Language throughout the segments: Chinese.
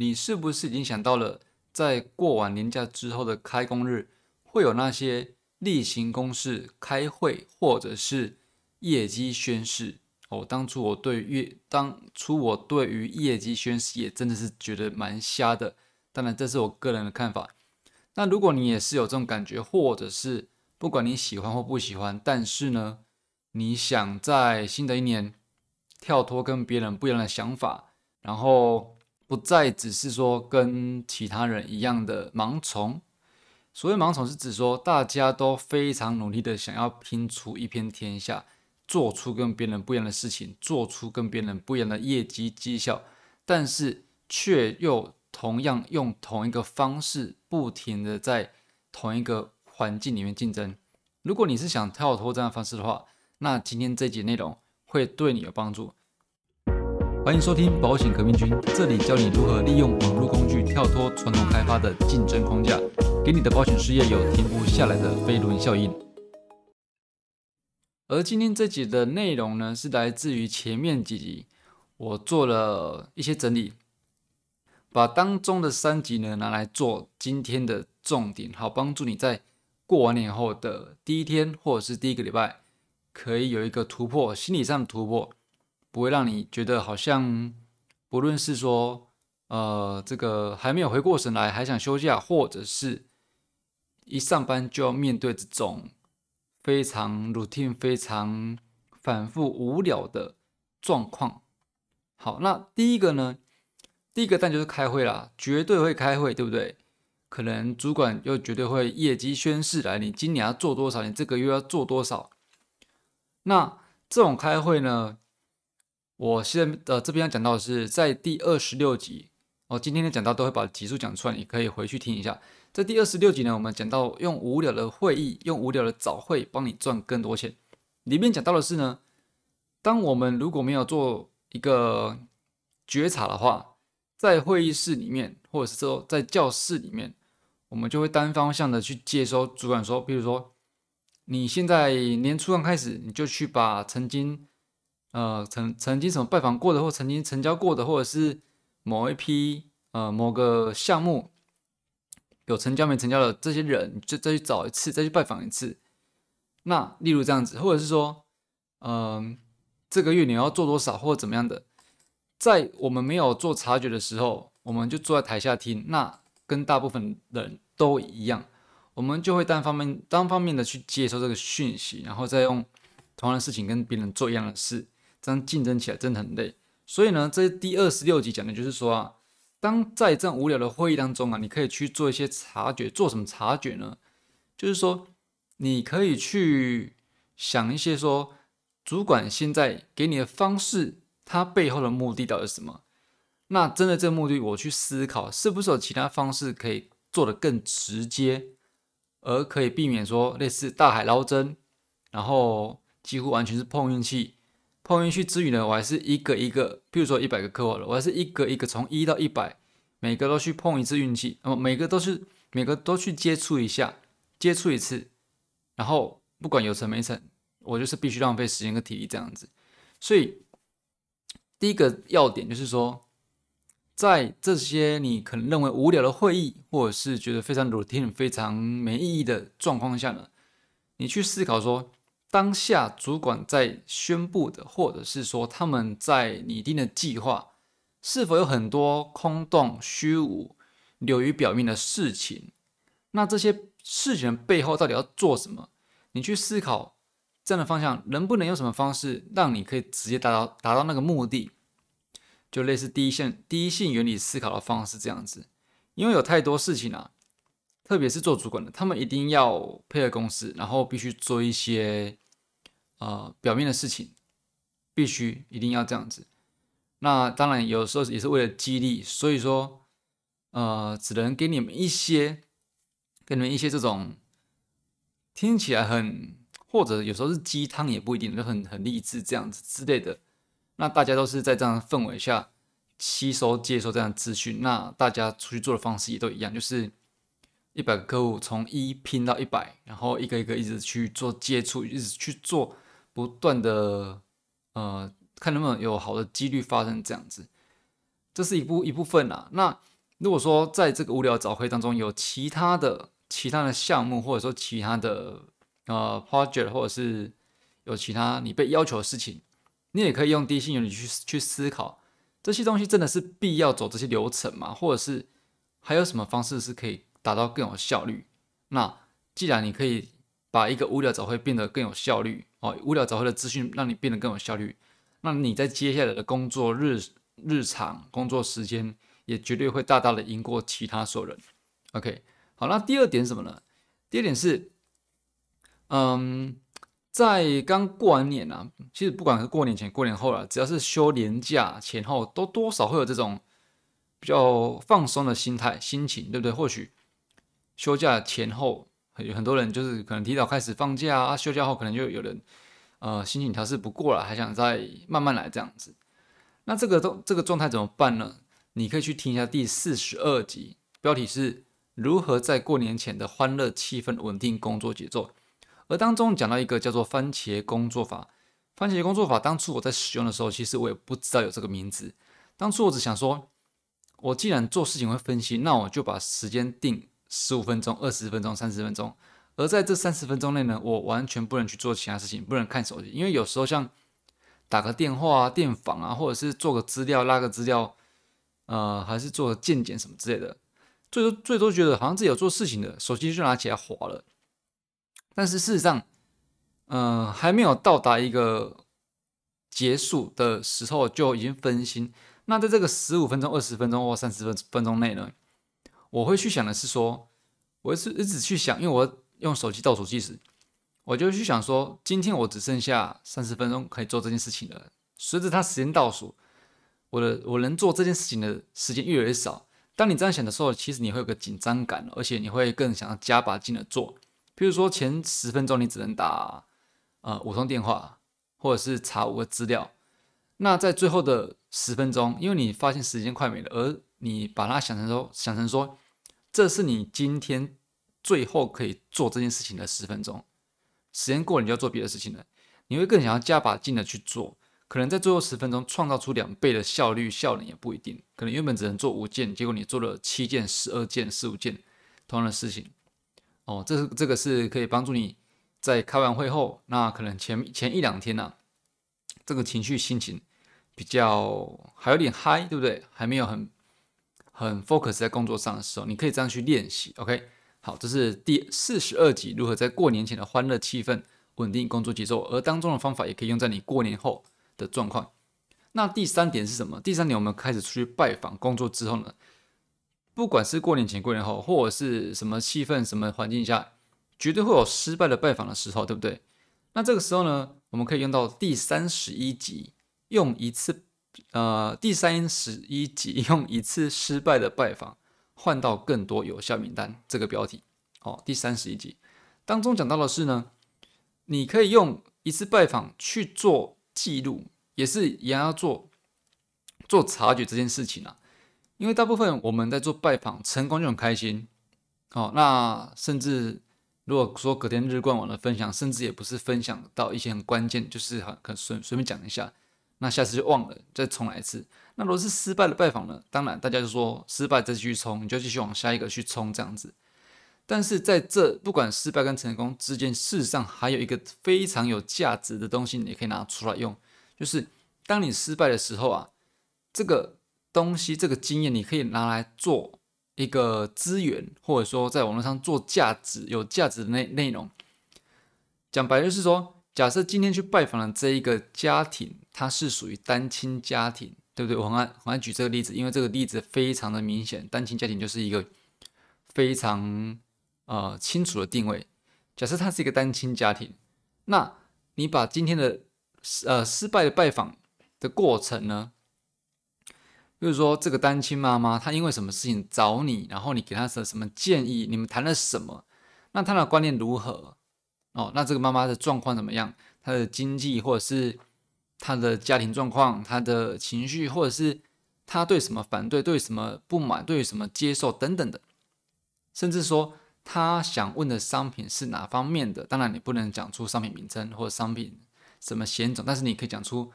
你是不是已经想到了，在过完年假之后的开工日，会有那些例行公事、开会或者是业绩宣誓？哦，当初我对于当初我对于业绩宣誓也真的是觉得蛮瞎的。当然，这是我个人的看法。那如果你也是有这种感觉，或者是不管你喜欢或不喜欢，但是呢，你想在新的一年跳脱跟别人不一样的想法，然后不再只是说跟其他人一样的盲从。所谓盲从，是指说大家都非常努力的想要拼出一片天下。做出跟别人不一样的事情，做出跟别人不一样的业绩绩效，但是却又同样用同一个方式，不停的在同一个环境里面竞争。如果你是想跳脱这样方式的话，那今天这节内容会对你有帮助。欢迎收听保险革命军，这里教你如何利用网络工具跳脱传统开发的竞争框架，给你的保险事业有停不下来的飞轮效应。而今天这集的内容呢，是来自于前面几集，我做了一些整理，把当中的三集呢拿来做今天的重点，好帮助你在过完年后的第一天或者是第一个礼拜，可以有一个突破，心理上的突破，不会让你觉得好像不论是说，呃，这个还没有回过神来，还想休假，或者是一上班就要面对这种。非常 routine、非常反复无聊的状况。好，那第一个呢？第一个但就是开会啦，绝对会开会，对不对？可能主管又绝对会业绩宣誓来，你今年要做多少？你这个月要做多少？那这种开会呢？我现在呃这边要讲到的是在第二十六集，我今天的讲到都会把集数讲出来，你可以回去听一下。在第二十六集呢，我们讲到用无聊的会议，用无聊的早会帮你赚更多钱。里面讲到的是呢，当我们如果没有做一个觉察的话，在会议室里面，或者是说在教室里面，我们就会单方向的去接收主管说，比如说你现在年初刚开始，你就去把曾经呃曾曾经什么拜访过的，或曾经成交过的，或者是某一批呃某个项目。有成交没成交的这些人，就再去找一次，再去拜访一次。那例如这样子，或者是说，嗯，这个月你要做多少，或者怎么样的，在我们没有做察觉的时候，我们就坐在台下听。那跟大部分人都一样，我们就会单方面、单方面的去接收这个讯息，然后再用同样的事情跟别人做一样的事，这样竞争起来真的很累。所以呢，这第二十六集讲的就是说啊。当在这样无聊的会议当中啊，你可以去做一些察觉。做什么察觉呢？就是说，你可以去想一些说，主管现在给你的方式，他背后的目的到底是什么？那真的这个目的，我去思考，是不是有其他方式可以做得更直接，而可以避免说类似大海捞针，然后几乎完全是碰运气。碰运气之余呢，我还是一个一个，比如说一百个客户了，我还是一个一个从一到一百，每个都去碰一次运气，那么每个都是每个都去接触一下，接触一次，然后不管有成没成，我就是必须浪费时间跟体力这样子。所以第一个要点就是说，在这些你可能认为无聊的会议，或者是觉得非常 routine、非常没意义的状况下呢，你去思考说。当下主管在宣布的，或者是说他们在拟定的计划，是否有很多空洞、虚无、流于表面的事情？那这些事情背后到底要做什么？你去思考这样的方向，能不能用什么方式让你可以直接达到达到那个目的？就类似第一线第一性原理思考的方式这样子，因为有太多事情啊。特别是做主管的，他们一定要配合公司，然后必须做一些呃表面的事情，必须一定要这样子。那当然有时候也是为了激励，所以说呃只能给你们一些，给你们一些这种听起来很或者有时候是鸡汤也不一定，就很很励志这样子之类的。那大家都是在这样的氛围下吸收接收这样资讯，那大家出去做的方式也都一样，就是。一百个客户从一拼到一百，然后一个一个一直去做接触，一直去做不断的呃，看能不能有好的几率发生这样子。这是一部一部分啊。那如果说在这个无聊早会当中有其他的其他的项目，或者说其他的呃 project，或者是有其他你被要求的事情，你也可以用第一性原理去去思考这些东西真的是必要走这些流程吗？或者是还有什么方式是可以达到更有效率？那既然你可以把一个无聊早会变得更有效率哦，无聊早会的资讯让你变得更有效率，那你在接下来的工作日日常工作时间也绝对会大大的赢过其他所有人。OK，好，那第二点什么呢？第二点是，嗯，在刚过完年啊，其实不管是过年前、过年后了，只要是休年假前后，都多少会有这种比较放松的心态、心情，对不对？或许休假前后。有很多人就是可能提早开始放假啊，休假后可能就有人呃心情调试不过了，还想再慢慢来这样子。那这个都这个状态怎么办呢？你可以去听一下第四十二集，标题是如何在过年前的欢乐气氛稳定工作节奏。而当中讲到一个叫做番茄工作法。番茄工作法当初我在使用的时候，其实我也不知道有这个名字。当初我只想说，我既然做事情会分析，那我就把时间定。十五分钟、二十分钟、三十分钟，而在这三十分钟内呢，我完全不能去做其他事情，不能看手机，因为有时候像打个电话啊、电访啊，或者是做个资料、拉个资料，呃，还是做个健检什么之类的，最多最多觉得好像自己有做事情的，手机就拿起来划了。但是事实上，嗯，还没有到达一个结束的时候就已经分心。那在这个十五分钟、二十分钟或三十分分钟内呢？我会去想的是说，我是一直去想，因为我用手机倒数计时，我就去想说，今天我只剩下三十分钟可以做这件事情了。随着它时间倒数，我的我能做这件事情的时间越来越少。当你这样想的时候，其实你会有个紧张感，而且你会更想要加把劲的做。比如说前十分钟你只能打呃五通电话，或者是查五个资料，那在最后的十分钟，因为你发现时间快没了，而你把它想成说，想成说，这是你今天最后可以做这件事情的十分钟，时间过了，你就要做别的事情了。你会更想要加把劲的去做，可能在最后十分钟创造出两倍的效率，效能也不一定。可能原本只能做五件，结果你做了七件、十二件、四五件同样的事情。哦，这是这个是可以帮助你在开完会后，那可能前前一两天呢，这个情绪心情比较还有点嗨，对不对？还没有很。很 focus 在工作上的时候，你可以这样去练习。OK，好，这是第四十二集，如何在过年前的欢乐气氛稳定工作节奏，而当中的方法也可以用在你过年后的状况。那第三点是什么？第三点，我们开始出去拜访工作之后呢，不管是过年前、过年后，或者是什么气氛、什么环境下，绝对会有失败的拜访的时候，对不对？那这个时候呢，我们可以用到第三十一集，用一次。呃，第三十一集用一次失败的拜访换到更多有效名单，这个标题哦。第三十一集当中讲到的是呢，你可以用一次拜访去做记录，也是一样要做做察觉这件事情啊。因为大部分我们在做拜访成功就很开心哦。那甚至如果说隔天日冠网的分享，甚至也不是分享到一些很关键，就是很可随随便讲一下。那下次就忘了，再重来一次。那如果是失败的拜访呢？当然，大家就说失败再继续冲，你就继续往下一个去冲这样子。但是在这不管失败跟成功之间，事实上还有一个非常有价值的东西，你可以拿出来用，就是当你失败的时候啊，这个东西这个经验，你可以拿来做一个资源，或者说在网络上做价值有价值的内内容。讲白就是说。假设今天去拜访了这一个家庭，他是属于单亲家庭，对不对？我很爱很爱举这个例子，因为这个例子非常的明显，单亲家庭就是一个非常呃清楚的定位。假设他是一个单亲家庭，那你把今天的呃失败的拜访的过程呢，比如说这个单亲妈妈她因为什么事情找你，然后你给她的什么建议，你们谈了什么，那她的观念如何？哦，那这个妈妈的状况怎么样？她的经济，或者是他的家庭状况，他的情绪，或者是他对什么反对、对什么不满、对什么接受等等的，甚至说他想问的商品是哪方面的？当然，你不能讲出商品名称或者商品什么险种，但是你可以讲出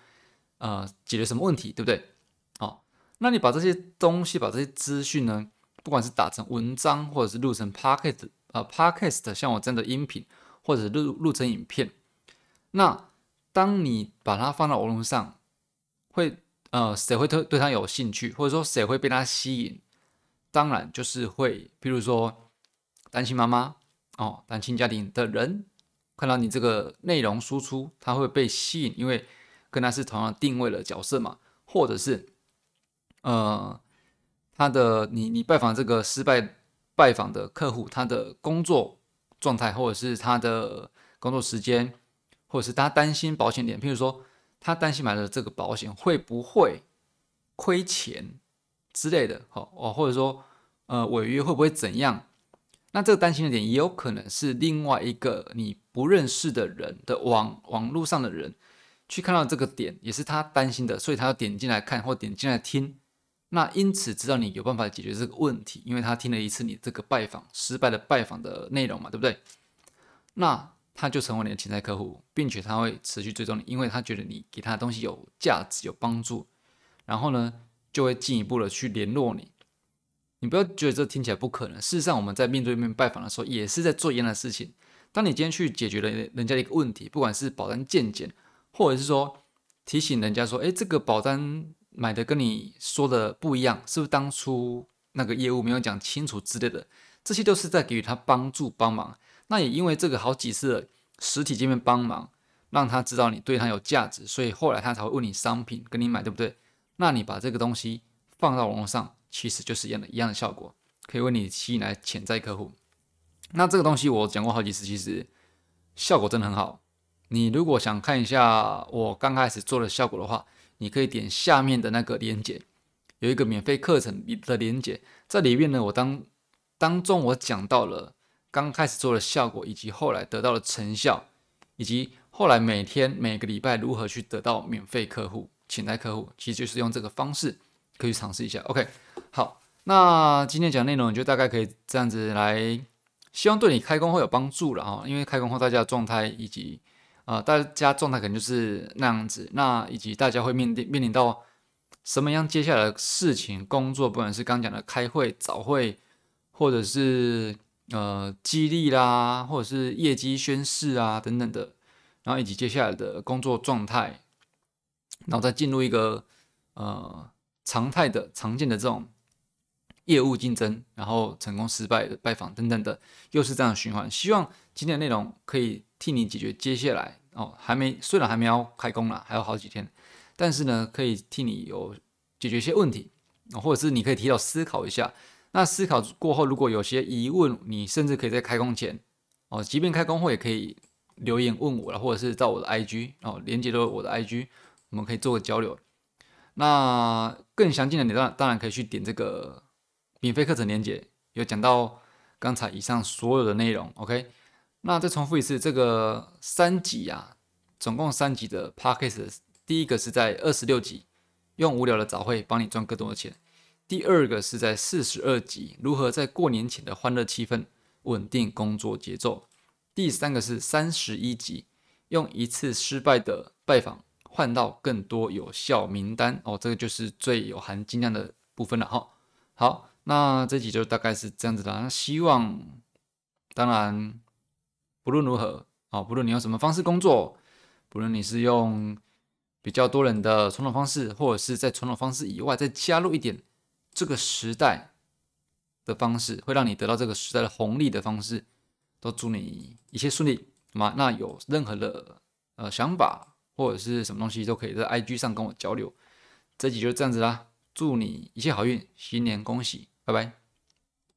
呃解决什么问题，对不对？哦，那你把这些东西，把这些资讯呢，不管是打成文章，或者是录成 podcast 啊 podcast，像我这样的音频，或者录录成影片，那当你把它放到网络上，会呃谁会特对它有兴趣，或者说谁会被它吸引？当然就是会，比如说单亲妈妈哦，单亲家庭的人看到你这个内容输出，他会被吸引，因为跟他是同样定位的角色嘛，或者是。呃，他的你你拜访这个失败拜访的客户，他的工作状态，或者是他的工作时间，或者是他担心保险点，譬如说他担心买了这个保险会不会亏钱之类的，好哦，或者说呃违约会不会怎样？那这个担心的点也有可能是另外一个你不认识的人的网网络上的人去看到这个点，也是他担心的，所以他要点进来看或点进来听。那因此知道你有办法解决这个问题，因为他听了一次你这个拜访失败的拜访的内容嘛，对不对？那他就成为你的潜在客户，并且他会持续追踪你，因为他觉得你给他的东西有价值、有帮助，然后呢就会进一步的去联络你。你不要觉得这听起来不可能，事实上我们在面对面拜访的时候也是在做一样的事情。当你今天去解决了人家的一个问题，不管是保单健检，或者是说提醒人家说，哎，这个保单。买的跟你说的不一样，是不是当初那个业务没有讲清楚之类的？这些都是在给予他帮助帮忙。那也因为这个好几次实体见面帮忙，让他知道你对他有价值，所以后来他才会问你商品跟你买，对不对？那你把这个东西放到网络上，其实就是一样的一样的效果，可以为你吸引来潜在客户。那这个东西我讲过好几次，其实效果真的很好。你如果想看一下我刚开始做的效果的话，你可以点下面的那个链接，有一个免费课程的链接，在里面呢，我当当中我讲到了刚开始做的效果，以及后来得到的成效，以及后来每天每个礼拜如何去得到免费客户、潜在客户，其实就是用这个方式可以尝试一下。OK，好，那今天讲内容就大概可以这样子来，希望对你开工会有帮助了啊，因为开工后大家的状态以及。啊，大家状态可能就是那样子，那以及大家会面临面临到什么样接下来的事情、工作，不管是刚讲的开会、早会，或者是呃激励啦，或者是业绩宣誓啊等等的，然后以及接下来的工作状态，然后再进入一个呃常态的、常见的这种业务竞争，然后成功失败的拜访等等的，又是这样循环。希望今天的内容可以。替你解决接下来哦，还没虽然还没要开工了，还有好几天，但是呢，可以替你有解决一些问题，或者是你可以提早思考一下。那思考过后，如果有些疑问，你甚至可以在开工前哦，即便开工后也可以留言问我了，或者是到我的 IG 哦，连接到我的 IG，我们可以做个交流。那更详尽的，你当当然可以去点这个免费课程连接，有讲到刚才以上所有的内容，OK。那再重复一次，这个三集啊，总共三集的 p a c k a g e 第一个是在二十六集，用无聊的早会帮你赚更多的钱；第二个是在四十二集，如何在过年前的欢乐气氛稳定工作节奏；第三个是三十一集，用一次失败的拜访换到更多有效名单。哦，这个就是最有含金量的部分了哈。好，那这集就大概是这样子的。那希望，当然。不论如何，啊，不论你用什么方式工作，不论你是用比较多人的传统方式，或者是在传统方式以外再加入一点这个时代的方式，会让你得到这个时代的红利的方式，都祝你一切顺利，好吗？那有任何的呃想法或者是什么东西，都可以在 IG 上跟我交流。这集就这样子啦，祝你一切好运，新年恭喜，拜拜。